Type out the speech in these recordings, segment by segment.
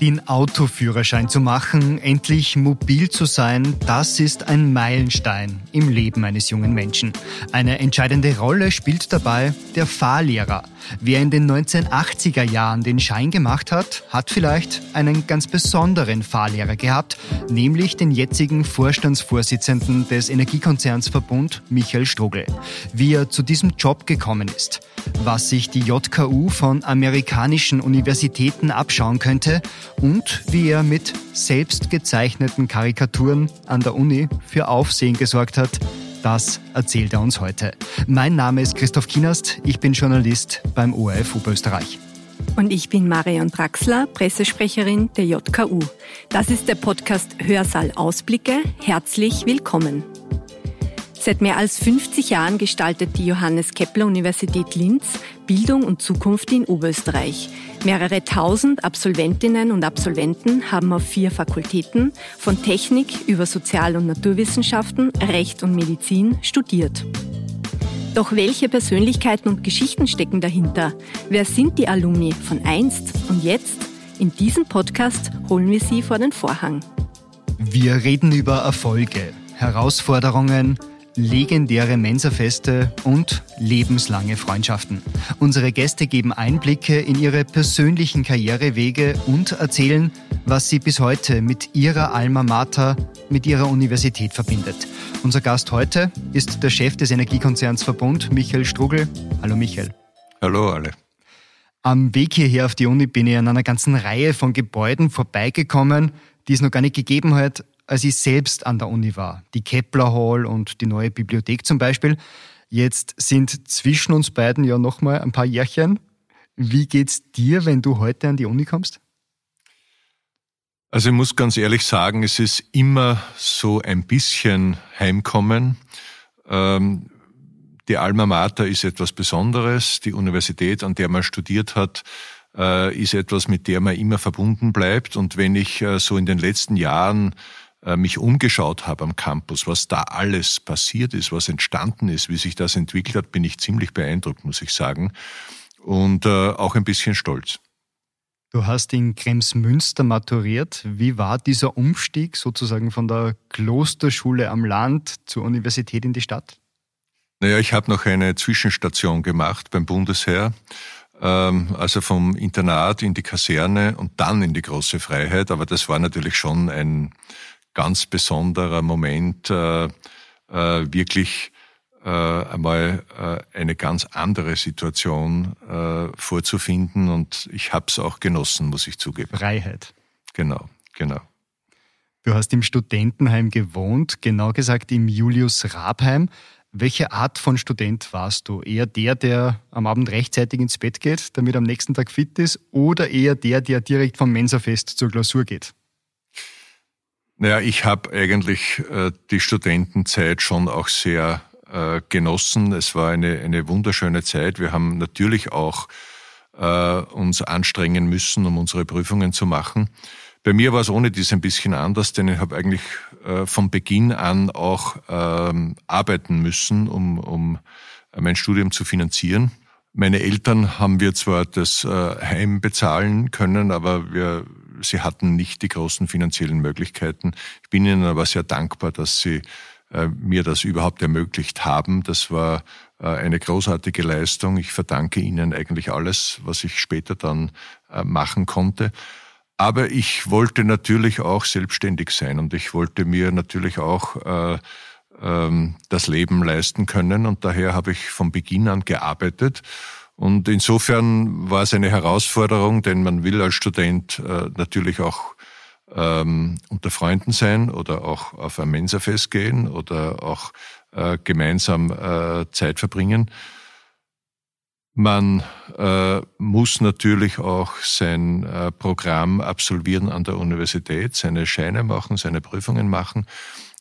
Den Autoführerschein zu machen, endlich mobil zu sein, das ist ein Meilenstein im Leben eines jungen Menschen. Eine entscheidende Rolle spielt dabei der Fahrlehrer. Wer in den 1980er Jahren den Schein gemacht hat, hat vielleicht einen ganz besonderen Fahrlehrer gehabt, nämlich den jetzigen Vorstandsvorsitzenden des Energiekonzerns Verbund, Michael Strugel. Wie er zu diesem Job gekommen ist, was sich die JKU von amerikanischen Universitäten abschauen könnte und wie er mit selbst gezeichneten Karikaturen an der Uni für Aufsehen gesorgt hat, das erzählt er uns heute. Mein Name ist Christoph Kienast, ich bin Journalist beim ORF Oberösterreich. Und ich bin Marion Draxler, Pressesprecherin der JKU. Das ist der Podcast Hörsaal Ausblicke. Herzlich willkommen. Seit mehr als 50 Jahren gestaltet die Johannes Kepler Universität Linz Bildung und Zukunft in Oberösterreich. Mehrere tausend Absolventinnen und Absolventen haben auf vier Fakultäten von Technik über Sozial- und Naturwissenschaften, Recht und Medizin studiert. Doch welche Persönlichkeiten und Geschichten stecken dahinter? Wer sind die Alumni von einst und jetzt? In diesem Podcast holen wir sie vor den Vorhang. Wir reden über Erfolge, Herausforderungen, legendäre Mensafeste und lebenslange Freundschaften. Unsere Gäste geben Einblicke in ihre persönlichen Karrierewege und erzählen, was sie bis heute mit ihrer Alma Mater, mit ihrer Universität verbindet. Unser Gast heute ist der Chef des Energiekonzerns Verbund, Michael Strugel. Hallo Michael. Hallo alle. Am Weg hierher auf die Uni bin ich an einer ganzen Reihe von Gebäuden vorbeigekommen, die es noch gar nicht gegeben hat, als ich selbst an der Uni war. Die Kepler Hall und die neue Bibliothek zum Beispiel. Jetzt sind zwischen uns beiden ja nochmal ein paar Jährchen. Wie geht's dir, wenn du heute an die Uni kommst? Also ich muss ganz ehrlich sagen, es ist immer so ein bisschen Heimkommen. Ähm, die Alma Mater ist etwas Besonderes. Die Universität, an der man studiert hat, äh, ist etwas, mit der man immer verbunden bleibt. Und wenn ich äh, so in den letzten Jahren mich umgeschaut habe am Campus, was da alles passiert ist, was entstanden ist, wie sich das entwickelt hat, bin ich ziemlich beeindruckt, muss ich sagen. Und äh, auch ein bisschen stolz. Du hast in Kremsmünster maturiert. Wie war dieser Umstieg sozusagen von der Klosterschule am Land zur Universität in die Stadt? Naja, ich habe noch eine Zwischenstation gemacht beim Bundesheer ähm, also vom Internat in die Kaserne und dann in die große Freiheit. Aber das war natürlich schon ein ganz besonderer Moment, äh, äh, wirklich äh, einmal äh, eine ganz andere Situation äh, vorzufinden. Und ich habe es auch genossen, muss ich zugeben. Freiheit. Genau, genau. Du hast im Studentenheim gewohnt, genau gesagt im Julius Rabheim. Welche Art von Student warst du? Eher der, der am Abend rechtzeitig ins Bett geht, damit er am nächsten Tag fit ist, oder eher der, der direkt vom Mensafest zur Klausur geht? Naja, ich habe eigentlich äh, die Studentenzeit schon auch sehr äh, genossen. Es war eine, eine wunderschöne Zeit. Wir haben natürlich auch äh, uns anstrengen müssen, um unsere Prüfungen zu machen. Bei mir war es ohne dies ein bisschen anders, denn ich habe eigentlich äh, von Beginn an auch ähm, arbeiten müssen, um, um mein Studium zu finanzieren. Meine Eltern haben wir zwar das äh, Heim bezahlen können, aber wir sie hatten nicht die großen finanziellen Möglichkeiten. Ich bin ihnen aber sehr dankbar, dass sie äh, mir das überhaupt ermöglicht haben. Das war äh, eine großartige Leistung. Ich verdanke ihnen eigentlich alles, was ich später dann äh, machen konnte. Aber ich wollte natürlich auch selbstständig sein und ich wollte mir natürlich auch äh, ähm, das Leben leisten können und daher habe ich von Beginn an gearbeitet und insofern war es eine Herausforderung, denn man will als Student äh, natürlich auch ähm, unter Freunden sein oder auch auf ein Mensafest gehen oder auch äh, gemeinsam äh, Zeit verbringen. Man äh, muss natürlich auch sein äh, Programm absolvieren an der Universität, seine Scheine machen, seine Prüfungen machen.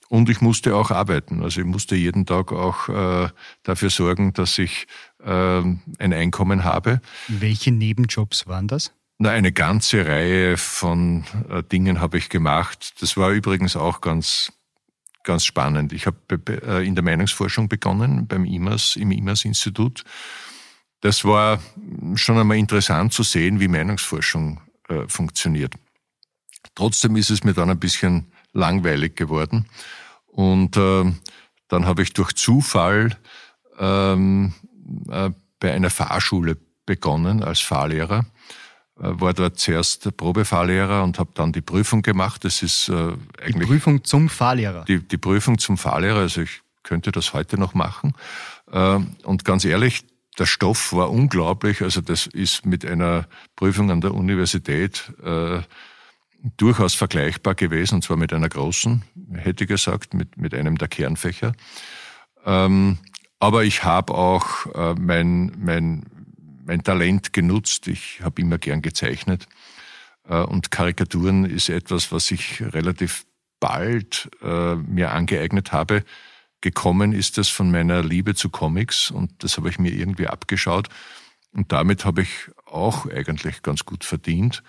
Und ich musste auch arbeiten. Also ich musste jeden Tag auch äh, dafür sorgen, dass ich äh, ein Einkommen habe. Welche Nebenjobs waren das? Na, eine ganze Reihe von äh, Dingen habe ich gemacht. Das war übrigens auch ganz, ganz spannend. Ich habe äh, in der Meinungsforschung begonnen beim IMAS, im IMAS-Institut. Das war schon einmal interessant zu sehen, wie Meinungsforschung äh, funktioniert. Trotzdem ist es mir dann ein bisschen langweilig geworden. Und äh, dann habe ich durch Zufall ähm, äh, bei einer Fahrschule begonnen als Fahrlehrer. Äh, war dort zuerst Probefahrlehrer und habe dann die Prüfung gemacht. Das ist äh, eigentlich. Die Prüfung zum Fahrlehrer. Die, die Prüfung zum Fahrlehrer. Also ich könnte das heute noch machen. Äh, und ganz ehrlich, der Stoff war unglaublich. Also das ist mit einer Prüfung an der Universität äh, durchaus vergleichbar gewesen, und zwar mit einer großen, hätte ich gesagt, mit, mit einem der Kernfächer. Ähm, aber ich habe auch äh, mein, mein, mein Talent genutzt. Ich habe immer gern gezeichnet. Äh, und Karikaturen ist etwas, was ich relativ bald äh, mir angeeignet habe. Gekommen ist das von meiner Liebe zu Comics und das habe ich mir irgendwie abgeschaut. Und damit habe ich auch eigentlich ganz gut verdient.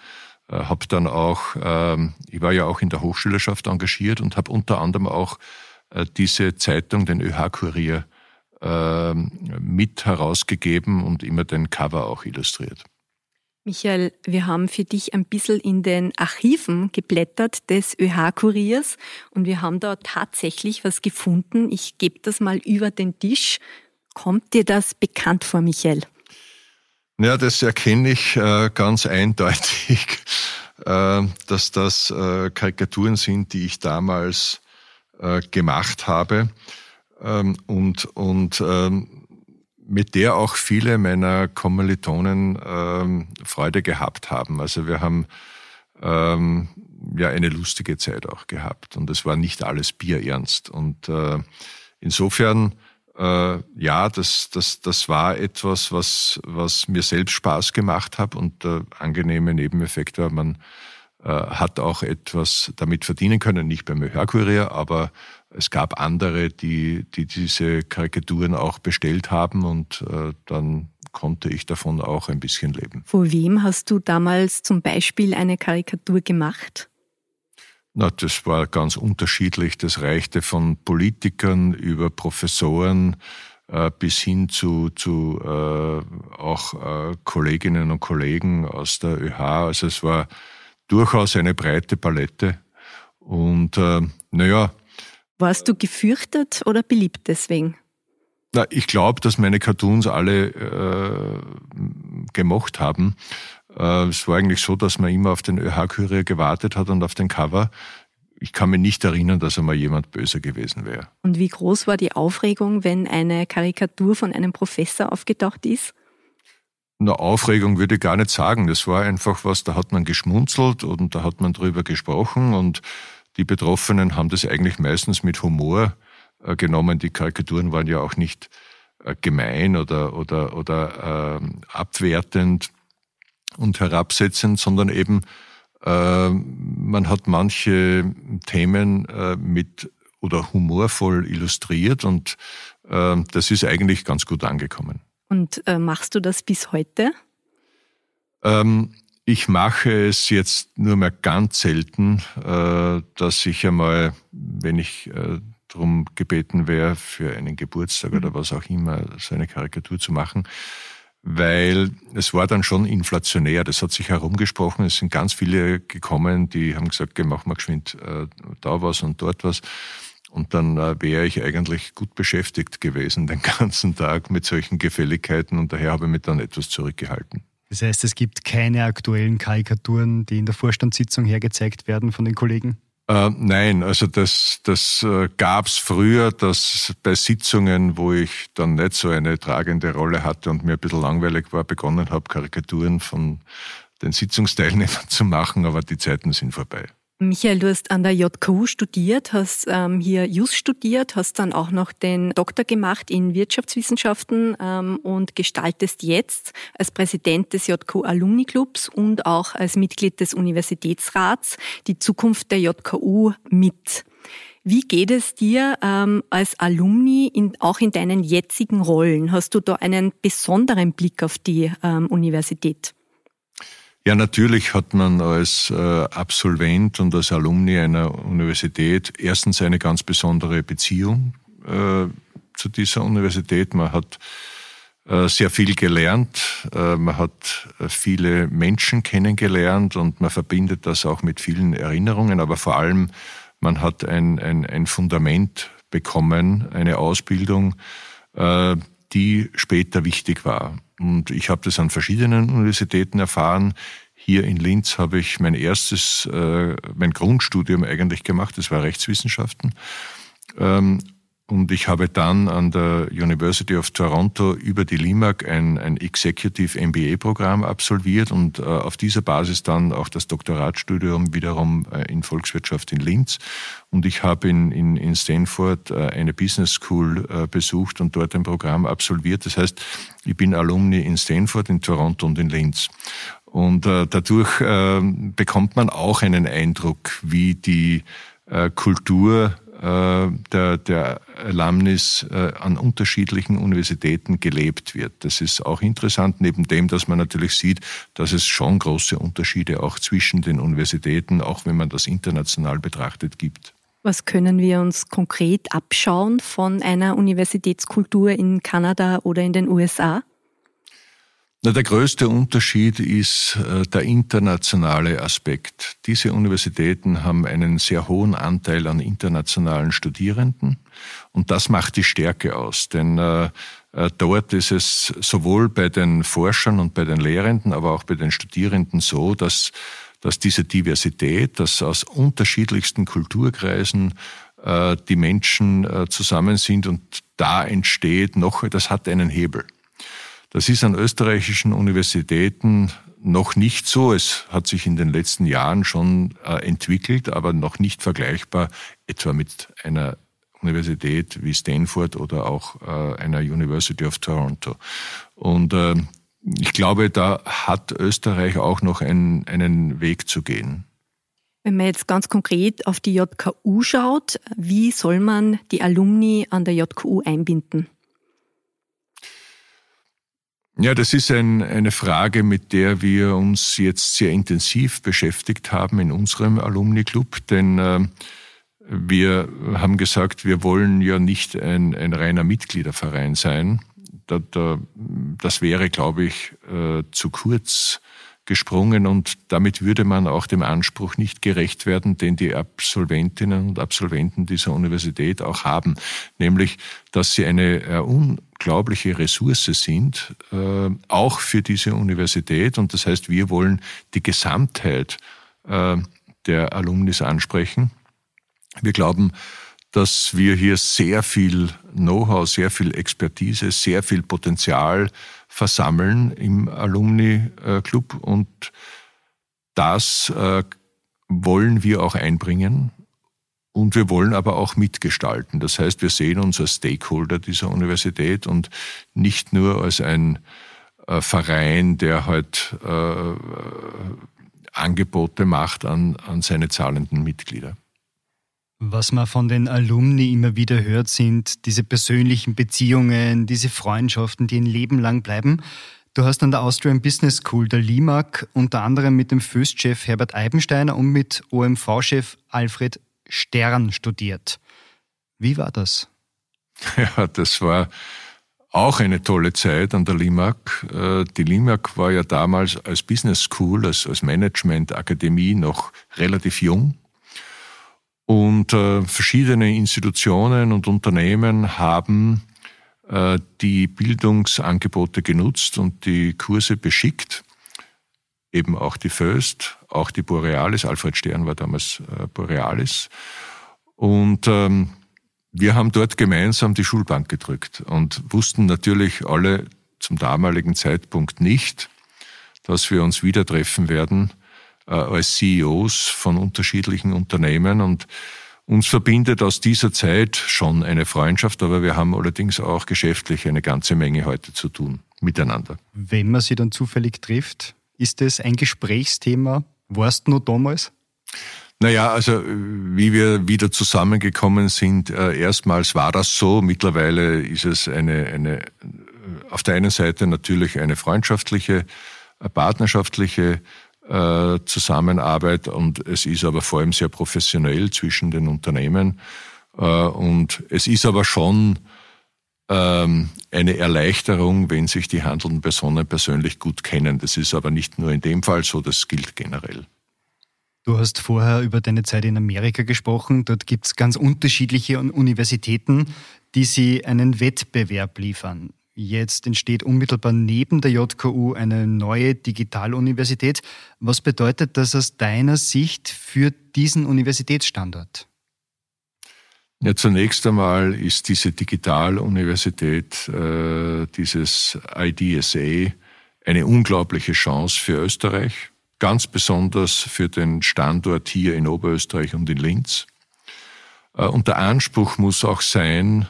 Äh, habe dann auch, äh, ich war ja auch in der Hochschülerschaft engagiert und habe unter anderem auch äh, diese Zeitung, den ÖH-Kurier, äh, mit herausgegeben und immer den Cover auch illustriert. Michael, wir haben für dich ein bisschen in den Archiven geblättert des ÖH-Kuriers und wir haben da tatsächlich was gefunden. Ich gebe das mal über den Tisch. Kommt dir das bekannt vor, Michael? Ja, das erkenne ich äh, ganz eindeutig, äh, dass das äh, Karikaturen sind, die ich damals äh, gemacht habe ähm, und, und ähm, mit der auch viele meiner Kommilitonen ähm, Freude gehabt haben. Also wir haben ähm, ja eine lustige Zeit auch gehabt und es war nicht alles bierernst. Und äh, insofern äh, ja, das, das, das war etwas, was, was mir selbst Spaß gemacht hat und der angenehme Nebeneffekt war, man äh, hat auch etwas damit verdienen können, nicht beim Hörkurier, aber es gab andere, die, die diese Karikaturen auch bestellt haben und äh, dann konnte ich davon auch ein bisschen leben. Vor wem hast du damals zum Beispiel eine Karikatur gemacht? Na, das war ganz unterschiedlich. Das reichte von Politikern über Professoren äh, bis hin zu, zu äh, auch äh, Kolleginnen und Kollegen aus der ÖH. Also es war durchaus eine breite Palette. Und äh, naja. Warst du gefürchtet oder beliebt deswegen? Na, ich glaube, dass meine Cartoons alle äh, gemocht haben. Äh, es war eigentlich so, dass man immer auf den ÖH-Kurier gewartet hat und auf den Cover. Ich kann mich nicht erinnern, dass einmal jemand böse gewesen wäre. Und wie groß war die Aufregung, wenn eine Karikatur von einem Professor aufgetaucht ist? Na, Aufregung würde ich gar nicht sagen. Das war einfach was, da hat man geschmunzelt und da hat man drüber gesprochen und die Betroffenen haben das eigentlich meistens mit Humor äh, genommen. Die Karikaturen waren ja auch nicht äh, gemein oder, oder, oder äh, abwertend und herabsetzend, sondern eben äh, man hat manche Themen äh, mit oder humorvoll illustriert und äh, das ist eigentlich ganz gut angekommen. Und äh, machst du das bis heute? Ähm, ich mache es jetzt nur mehr ganz selten, äh, dass ich einmal, wenn ich äh, darum gebeten wäre, für einen Geburtstag oder mhm. was auch immer, so eine Karikatur zu machen, weil es war dann schon inflationär. Das hat sich herumgesprochen. Es sind ganz viele gekommen, die haben gesagt, okay, mach mal geschwind äh, da was und dort was. Und dann äh, wäre ich eigentlich gut beschäftigt gewesen den ganzen Tag mit solchen Gefälligkeiten und daher habe ich mich dann etwas zurückgehalten. Das heißt, es gibt keine aktuellen Karikaturen, die in der Vorstandssitzung hergezeigt werden von den Kollegen? Äh, nein, also das, das äh, gab früher, dass bei Sitzungen, wo ich dann nicht so eine tragende Rolle hatte und mir ein bisschen langweilig war, begonnen habe, Karikaturen von den Sitzungsteilnehmern zu machen, aber die Zeiten sind vorbei. Michael, du hast an der JKU studiert, hast ähm, hier JUS studiert, hast dann auch noch den Doktor gemacht in Wirtschaftswissenschaften ähm, und gestaltest jetzt als Präsident des JKU Alumni Clubs und auch als Mitglied des Universitätsrats die Zukunft der JKU mit. Wie geht es dir ähm, als Alumni in, auch in deinen jetzigen Rollen? Hast du da einen besonderen Blick auf die ähm, Universität? Ja, natürlich hat man als äh, Absolvent und als Alumni einer Universität erstens eine ganz besondere Beziehung äh, zu dieser Universität. Man hat äh, sehr viel gelernt. Man hat viele Menschen kennengelernt und man verbindet das auch mit vielen Erinnerungen, aber vor allem man hat ein, ein, ein Fundament bekommen, eine Ausbildung, die später wichtig war. Und ich habe das an verschiedenen Universitäten erfahren. Hier in Linz habe ich mein erstes, mein Grundstudium eigentlich gemacht, das war Rechtswissenschaften. Ähm, und ich habe dann an der University of Toronto über die LIMAC ein, ein Executive MBA-Programm absolviert und äh, auf dieser Basis dann auch das Doktoratstudium wiederum äh, in Volkswirtschaft in Linz. Und ich habe in, in, in Stanford äh, eine Business School äh, besucht und dort ein Programm absolviert. Das heißt, ich bin Alumni in Stanford, in Toronto und in Linz. Und äh, dadurch äh, bekommt man auch einen Eindruck, wie die äh, Kultur der, der Alumnis äh, an unterschiedlichen Universitäten gelebt wird. Das ist auch interessant, neben dem, dass man natürlich sieht, dass es schon große Unterschiede auch zwischen den Universitäten, auch wenn man das international betrachtet, gibt. Was können wir uns konkret abschauen von einer Universitätskultur in Kanada oder in den USA? Na, der größte Unterschied ist äh, der internationale Aspekt. Diese Universitäten haben einen sehr hohen Anteil an internationalen Studierenden und das macht die Stärke aus, denn äh, äh, dort ist es sowohl bei den Forschern und bei den Lehrenden, aber auch bei den Studierenden so, dass, dass diese Diversität, dass aus unterschiedlichsten Kulturkreisen äh, die Menschen äh, zusammen sind und da entsteht noch, das hat einen Hebel. Das ist an österreichischen Universitäten noch nicht so. Es hat sich in den letzten Jahren schon äh, entwickelt, aber noch nicht vergleichbar etwa mit einer Universität wie Stanford oder auch äh, einer University of Toronto. Und äh, ich glaube, da hat Österreich auch noch einen, einen Weg zu gehen. Wenn man jetzt ganz konkret auf die JKU schaut, wie soll man die Alumni an der JKU einbinden? Ja, das ist ein, eine Frage, mit der wir uns jetzt sehr intensiv beschäftigt haben in unserem Alumni-Club, denn äh, wir haben gesagt, wir wollen ja nicht ein, ein reiner Mitgliederverein sein. Da, da, das wäre, glaube ich, äh, zu kurz gesprungen und damit würde man auch dem Anspruch nicht gerecht werden, den die Absolventinnen und Absolventen dieser Universität auch haben, nämlich, dass sie eine äh, unglaubliche Ressource sind, äh, auch für diese Universität. Und das heißt, wir wollen die Gesamtheit äh, der Alumnis ansprechen. Wir glauben, dass wir hier sehr viel Know-how, sehr viel Expertise, sehr viel Potenzial versammeln im Alumni-Club und das äh, wollen wir auch einbringen und wir wollen aber auch mitgestalten. Das heißt, wir sehen uns als Stakeholder dieser Universität und nicht nur als ein äh, Verein, der halt äh, Angebote macht an, an seine zahlenden Mitglieder. Was man von den Alumni immer wieder hört, sind diese persönlichen Beziehungen, diese Freundschaften, die ein Leben lang bleiben. Du hast an der Austrian Business School der LIMAG unter anderem mit dem Föst-Chef Herbert Eibensteiner und mit OMV-Chef Alfred Stern studiert. Wie war das? Ja, das war auch eine tolle Zeit an der LIMAG. Äh, die LIMAG war ja damals als Business School, als, als Management-Akademie noch relativ jung. Und äh, verschiedene Institutionen und Unternehmen haben äh, die Bildungsangebote genutzt und die Kurse beschickt. Eben auch die Föst, auch die Borealis. Alfred Stern war damals äh, Borealis. Und ähm, wir haben dort gemeinsam die Schulbank gedrückt und wussten natürlich alle zum damaligen Zeitpunkt nicht, dass wir uns wieder treffen werden äh, als CEOs von unterschiedlichen Unternehmen und uns verbindet aus dieser Zeit schon eine Freundschaft, aber wir haben allerdings auch geschäftlich eine ganze Menge heute zu tun miteinander. Wenn man sie dann zufällig trifft, ist es ein Gesprächsthema? Warst du noch damals? Naja, also wie wir wieder zusammengekommen sind, äh, erstmals war das so. Mittlerweile ist es eine, eine auf der einen Seite natürlich eine freundschaftliche, partnerschaftliche äh, Zusammenarbeit und es ist aber vor allem sehr professionell zwischen den Unternehmen. Äh, und es ist aber schon ähm, eine Erleichterung, wenn sich die handelnden Personen persönlich gut kennen. Das ist aber nicht nur in dem Fall so, das gilt generell. Du hast vorher über deine Zeit in Amerika gesprochen. Dort gibt es ganz unterschiedliche Universitäten, die sie einen Wettbewerb liefern. Jetzt entsteht unmittelbar neben der JKU eine neue Digitaluniversität. Was bedeutet das aus deiner Sicht für diesen Universitätsstandort? Ja, zunächst einmal ist diese Digitaluniversität, äh, dieses IDSA, eine unglaubliche Chance für Österreich, ganz besonders für den Standort hier in Oberösterreich und in Linz. Äh, und der Anspruch muss auch sein,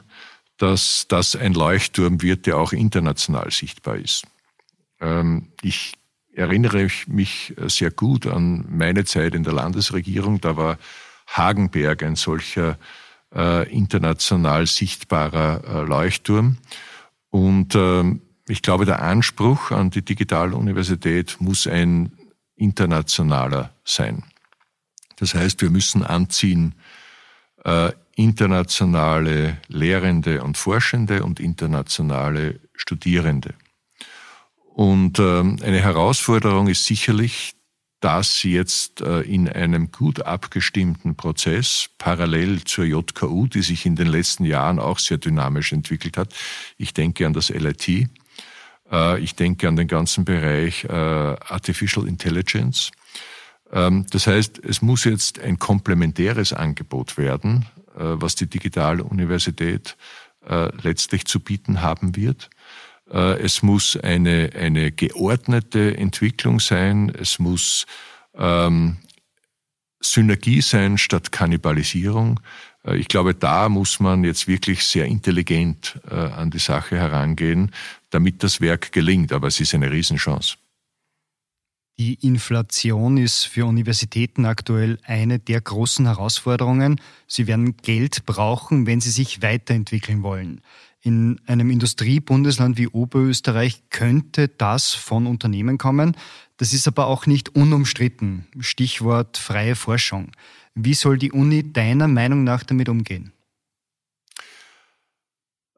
dass das ein Leuchtturm wird, der auch international sichtbar ist. Ähm, ich erinnere mich sehr gut an meine Zeit in der Landesregierung. Da war Hagenberg ein solcher äh, international sichtbarer äh, Leuchtturm. Und ähm, ich glaube, der Anspruch an die Digitaluniversität muss ein internationaler sein. Das heißt, wir müssen anziehen äh, internationale Lehrende und Forschende und internationale Studierende. Und ähm, eine Herausforderung ist sicherlich, dass jetzt äh, in einem gut abgestimmten Prozess parallel zur JKU, die sich in den letzten Jahren auch sehr dynamisch entwickelt hat, ich denke an das LIT, äh, ich denke an den ganzen Bereich äh, Artificial Intelligence. Ähm, das heißt, es muss jetzt ein komplementäres Angebot werden, was die Digitaluniversität letztlich zu bieten haben wird. Äh, es muss eine, eine geordnete Entwicklung sein. Es muss ähm, Synergie sein statt Kannibalisierung. Ich glaube, da muss man jetzt wirklich sehr intelligent äh, an die Sache herangehen, damit das Werk gelingt. Aber es ist eine Riesenchance. Die Inflation ist für Universitäten aktuell eine der großen Herausforderungen. Sie werden Geld brauchen, wenn sie sich weiterentwickeln wollen. In einem Industriebundesland wie Oberösterreich könnte das von Unternehmen kommen. Das ist aber auch nicht unumstritten. Stichwort freie Forschung. Wie soll die Uni deiner Meinung nach damit umgehen?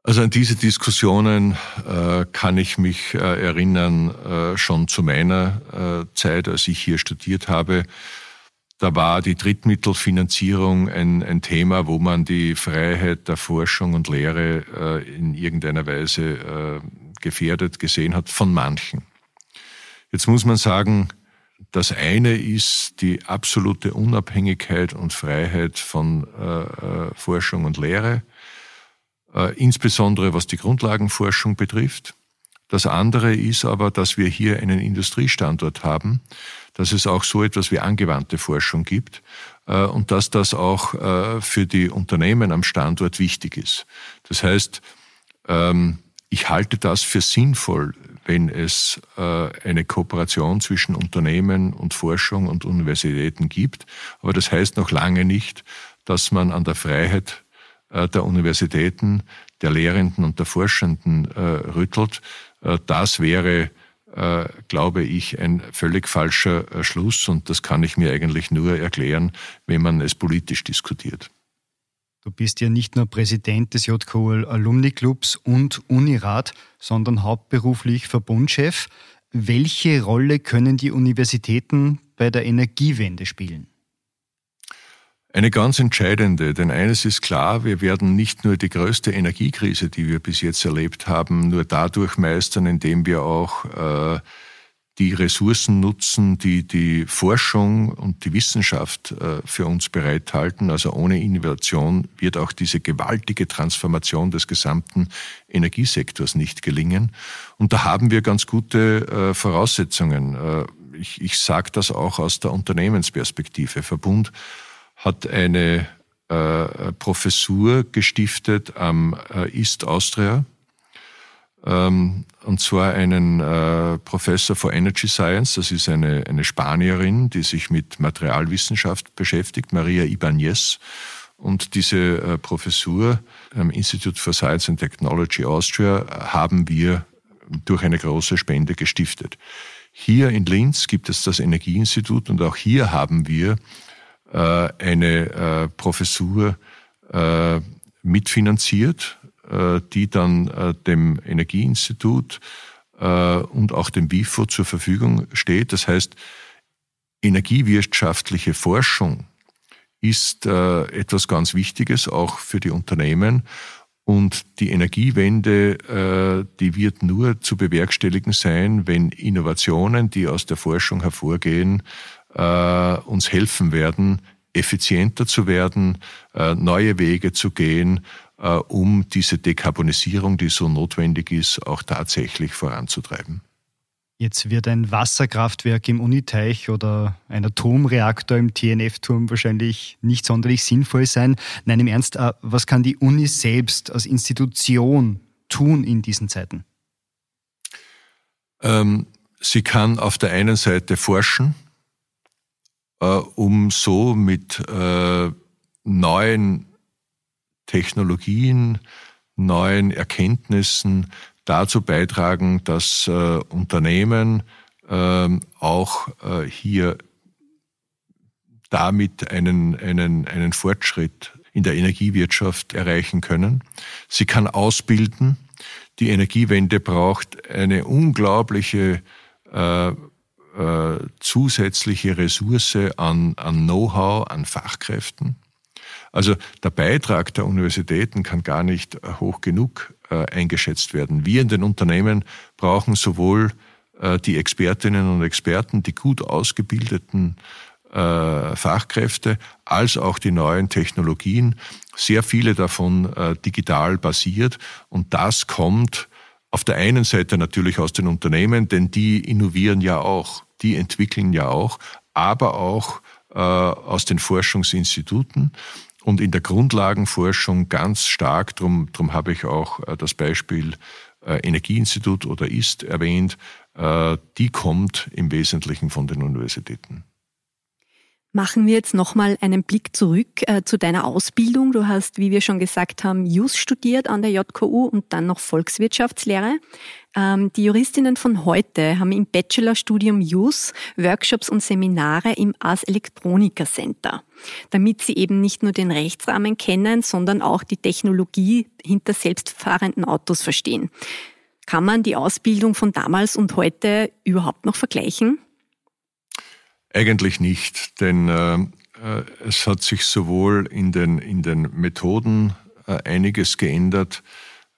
Also an diese Diskussionen äh, kann ich mich äh, erinnern äh, schon zu meiner äh, Zeit, als ich hier studiert habe. Da war die Drittmittelfinanzierung ein, ein Thema, wo man die Freiheit der Forschung und Lehre äh, in irgendeiner Weise äh, gefährdet gesehen hat von manchen. Jetzt muss man sagen, das eine ist die absolute Unabhängigkeit und Freiheit von Forschung und Lehre äh, insbesondere was die Grundlagenforschung betrifft. Das andere ist aber, dass wir hier einen Industriestandort haben, dass es auch so etwas wie angewandte Forschung gibt äh, und dass das auch äh, für die Unternehmen am Standort wichtig ist. Das heißt, ähm, ich halte das für sinnvoll, wenn es eine Kooperation zwischen Unternehmen und Forschung und Universitäten gibt. Aber das heißt noch lange nicht, dass man an der Freiheit der Universitäten, der Lehrenden und der Forschenden äh, rüttelt. Äh, das wäre, glaube ich, ein völlig falscher Schluss und das kann ich mir eigentlich nur erklären, wenn man es politisch diskutiert. Du bist ja nicht nur Präsident des JKU Alumni Clubs und Unirat, sondern hauptberuflich Verbundchef. Welche Rolle können die Universitäten bei der Energiewende spielen? Eine ganz entscheidende, denn eines ist klar, wir werden nicht nur die größte Energiekrise, die wir bis jetzt erlebt haben, nur dadurch meistern, indem wir auch äh, die Ressourcen nutzen, die die Forschung und die Wissenschaft äh, für uns bereithalten. Also ohne Innovation wird auch diese gewaltige Transformation des gesamten Energiesektors nicht gelingen. Und da haben wir ganz gute äh, Voraussetzungen. Äh, ich ich sage das auch aus der Unternehmensperspektive. Verbund hat eine äh, Professur gestiftet am äh, East Austria, ähm, und zwar einen äh, Professor for Energy Science, das ist eine, eine Spanierin, die sich mit Materialwissenschaft beschäftigt, Maria Ibanez. Und diese äh, Professur am Institute for Science and Technology Austria haben wir durch eine große Spende gestiftet. Hier in Linz gibt es das Energieinstitut und auch hier haben wir äh, eine äh, Professur äh, mitfinanziert die dann dem Energieinstitut und auch dem WIFO zur Verfügung steht. Das heißt, energiewirtschaftliche Forschung ist etwas ganz Wichtiges auch für die Unternehmen. Und die Energiewende, die wird nur zu bewerkstelligen sein, wenn Innovationen, die aus der Forschung hervorgehen, uns helfen werden, effizienter zu werden, äh, neue Wege zu gehen, äh, um diese Dekarbonisierung, die so notwendig ist, auch tatsächlich voranzutreiben. Jetzt wird ein Wasserkraftwerk im Uniteich oder ein Atomreaktor im TNF-Turm wahrscheinlich nicht sonderlich sinnvoll sein. Nein, im Ernst, äh, was kann die Uni selbst als Institution tun in diesen Zeiten? Ähm, sie kann auf der einen Seite forschen, äh, um so mit äh, neuen Technologien, neuen Erkenntnissen dazu beitragen, dass äh, Unternehmen ähm, auch hier damit einen, einen, einen Fortschritt in der Energiewirtschaft erreichen können. Sie kann ausbilden. Die Energiewende braucht eine unglaubliche äh, äh, zusätzliche Ressource an, an Know-how, an Fachkräften. Also der Beitrag der Universitäten kann gar nicht hoch genug äh, eingeschätzt werden. Wir in den Unternehmen brauchen sowohl äh, die Expertinnen und Experten, die gut ausgebildeten äh, Fachkräfte, als auch die neuen Technologien, sehr viele davon äh, digital basiert. Und das kommt auf der einen Seite natürlich aus den Unternehmen, denn die innovieren ja auch, die entwickeln ja auch, aber auch äh, aus den Forschungsinstituten und in der Grundlagenforschung ganz stark, drum, drum habe ich auch äh, das Beispiel äh, Energieinstitut oder IST erwähnt, äh, die kommt im Wesentlichen von den Universitäten. Machen wir jetzt nochmal einen Blick zurück äh, zu deiner Ausbildung. Du hast, wie wir schon gesagt haben, JUS studiert an der JKU und dann noch Volkswirtschaftslehre. Ähm, die Juristinnen von heute haben im Bachelorstudium JUS Workshops und Seminare im Ars Electronica Center, damit sie eben nicht nur den Rechtsrahmen kennen, sondern auch die Technologie hinter selbstfahrenden Autos verstehen. Kann man die Ausbildung von damals und heute überhaupt noch vergleichen? Eigentlich nicht, denn äh, äh, es hat sich sowohl in den, in den Methoden äh, einiges geändert.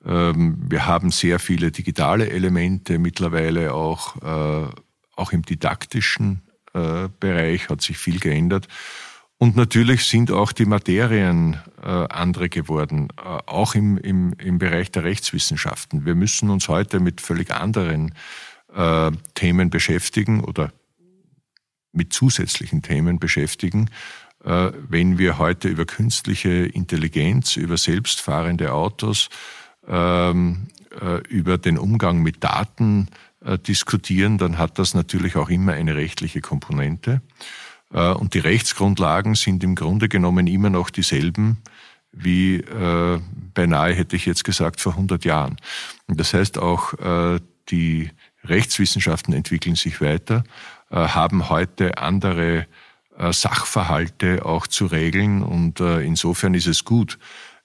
Ähm, wir haben sehr viele digitale Elemente mittlerweile auch, äh, auch im didaktischen äh, Bereich hat sich viel geändert. Und natürlich sind auch die Materien äh, andere geworden, auch im, im, im Bereich der Rechtswissenschaften. Wir müssen uns heute mit völlig anderen Themen beschäftigen oder mit zusätzlichen Themen beschäftigen. Äh, wenn wir heute über künstliche Intelligenz, über selbstfahrende Autos, ähm, äh, über den Umgang mit Daten äh, diskutieren, dann hat das natürlich auch immer eine rechtliche Komponente. Und die Rechtsgrundlagen sind im Grunde genommen immer noch dieselben wie äh, beinahe, hätte ich jetzt gesagt, vor 100 Jahren. Das heißt auch, äh, die Rechtswissenschaften entwickeln sich weiter haben heute andere äh, Sachverhalte auch zu regeln und äh, insofern ist es gut,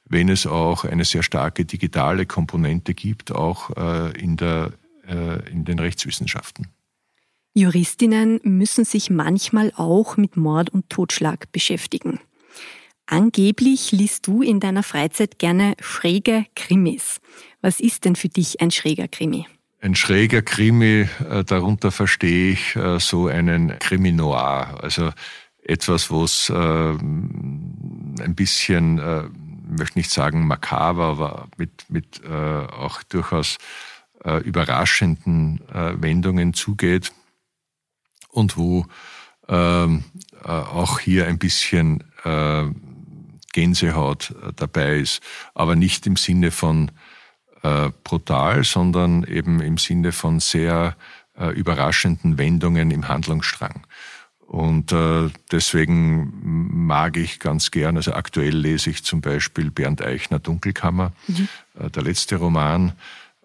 wenn es auch eine sehr starke digitale Komponente gibt, auch in, der, in den Rechtswissenschaften. Juristinnen müssen sich manchmal auch mit Mord und Totschlag beschäftigen. Angeblich liest du in deiner Freizeit gerne schräge Krimis. Was ist denn für dich ein schräger Krimi? Ein schräger Krimi, äh, darunter verstehe ich äh, so einen Krimi noir, also etwas, wo es äh, ein bisschen, äh, möchte nicht sagen makaber, aber mit, mit äh, auch durchaus äh, überraschenden äh, Wendungen zugeht und wo ähm, äh, auch hier ein bisschen äh, Gänsehaut äh, dabei ist, aber nicht im Sinne von äh, brutal, sondern eben im Sinne von sehr äh, überraschenden Wendungen im Handlungsstrang. Und äh, deswegen mag ich ganz gern, also aktuell lese ich zum Beispiel Bernd Eichner Dunkelkammer, mhm. äh, der letzte Roman.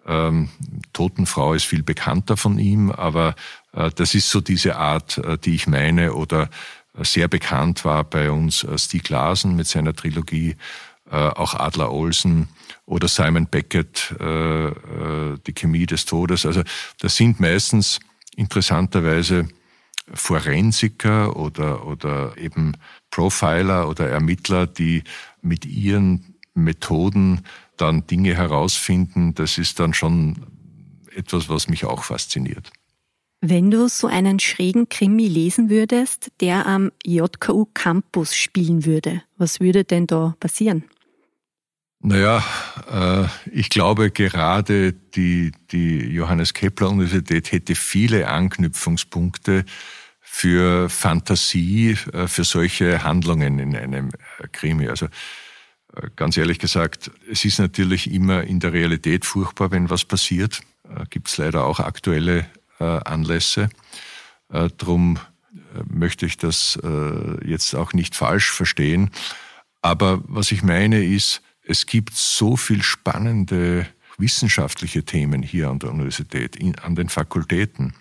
Ähm, Totenfrau ist viel bekannter von ihm, aber äh, das ist so diese Art, äh, die ich meine, oder äh, sehr bekannt war bei uns äh, Stieg Larsen mit seiner Trilogie, auch Adler Olsen oder Simon Beckett, äh, äh, die Chemie des Todes. Also das sind meistens interessanterweise Forensiker oder, oder eben Profiler oder Ermittler, die mit ihren Methoden dann Dinge herausfinden. Das ist dann schon etwas, was mich auch fasziniert. Wenn du so einen schrägen Krimi lesen würdest, der am JKU Campus spielen würde, was würde denn da passieren? Naja, äh, ich glaube gerade die, die Johannes Kepler Universität hätte viele Anknüpfungspunkte für Fantasie, äh, für solche Handlungen in einem äh, Krimi. Also ganz ehrlich gesagt, es ist natürlich immer in der Realität furchtbar, wenn was passiert. Gibt es leider auch aktuelle Anlässe. Drum möchte ich das jetzt auch nicht falsch verstehen. Aber was ich meine ist, es gibt so viel spannende wissenschaftliche Themen hier an der Universität, an den Fakultäten.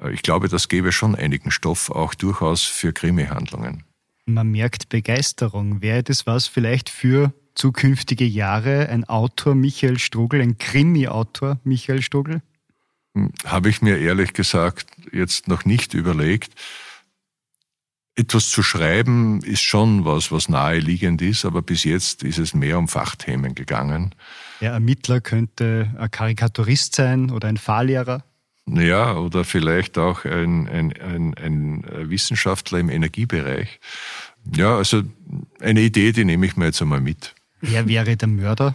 Äh, ich glaube, das gäbe schon einigen Stoff auch durchaus für Krimi-Handlungen. Man merkt Begeisterung. Wäre das was vielleicht für zukünftige Jahre ein Autor Michael Strugel, ein Krimi-Autor Michael Strugel? Hm, habe ich mir ehrlich gesagt jetzt noch nicht überlegt. Etwas zu schreiben ist schon was, was naheliegend ist, aber bis jetzt ist es mehr um Fachthemen gegangen. Der Ermittler könnte ein Karikaturist sein oder ein Fahrlehrer. Ja, oder vielleicht auch ein, ein, ein, ein Wissenschaftler im Energiebereich. Ja, also eine Idee, die nehme ich mir jetzt einmal mit. Wer wäre der Mörder?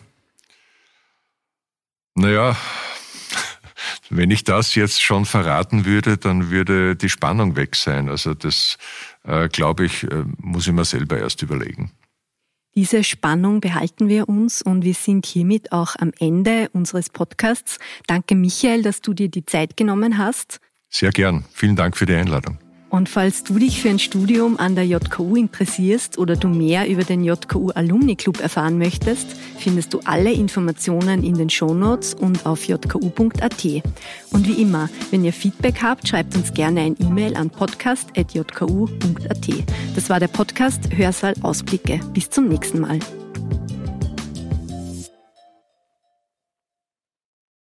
Naja, wenn ich das jetzt schon verraten würde, dann würde die Spannung weg sein. Also das, äh, glaube ich, äh, muss ich mir selber erst überlegen. Diese Spannung behalten wir uns und wir sind hiermit auch am Ende unseres Podcasts. Danke Michael, dass du dir die Zeit genommen hast. Sehr gern. Vielen Dank für die Einladung. Und falls du dich für ein Studium an der JKU interessierst oder du mehr über den JKU Alumni Club erfahren möchtest, findest du alle Informationen in den Shownotes und auf jku.at. Und wie immer, wenn ihr Feedback habt, schreibt uns gerne ein E-Mail an podcast.jku.at. Das war der Podcast Hörsaal Ausblicke. Bis zum nächsten Mal.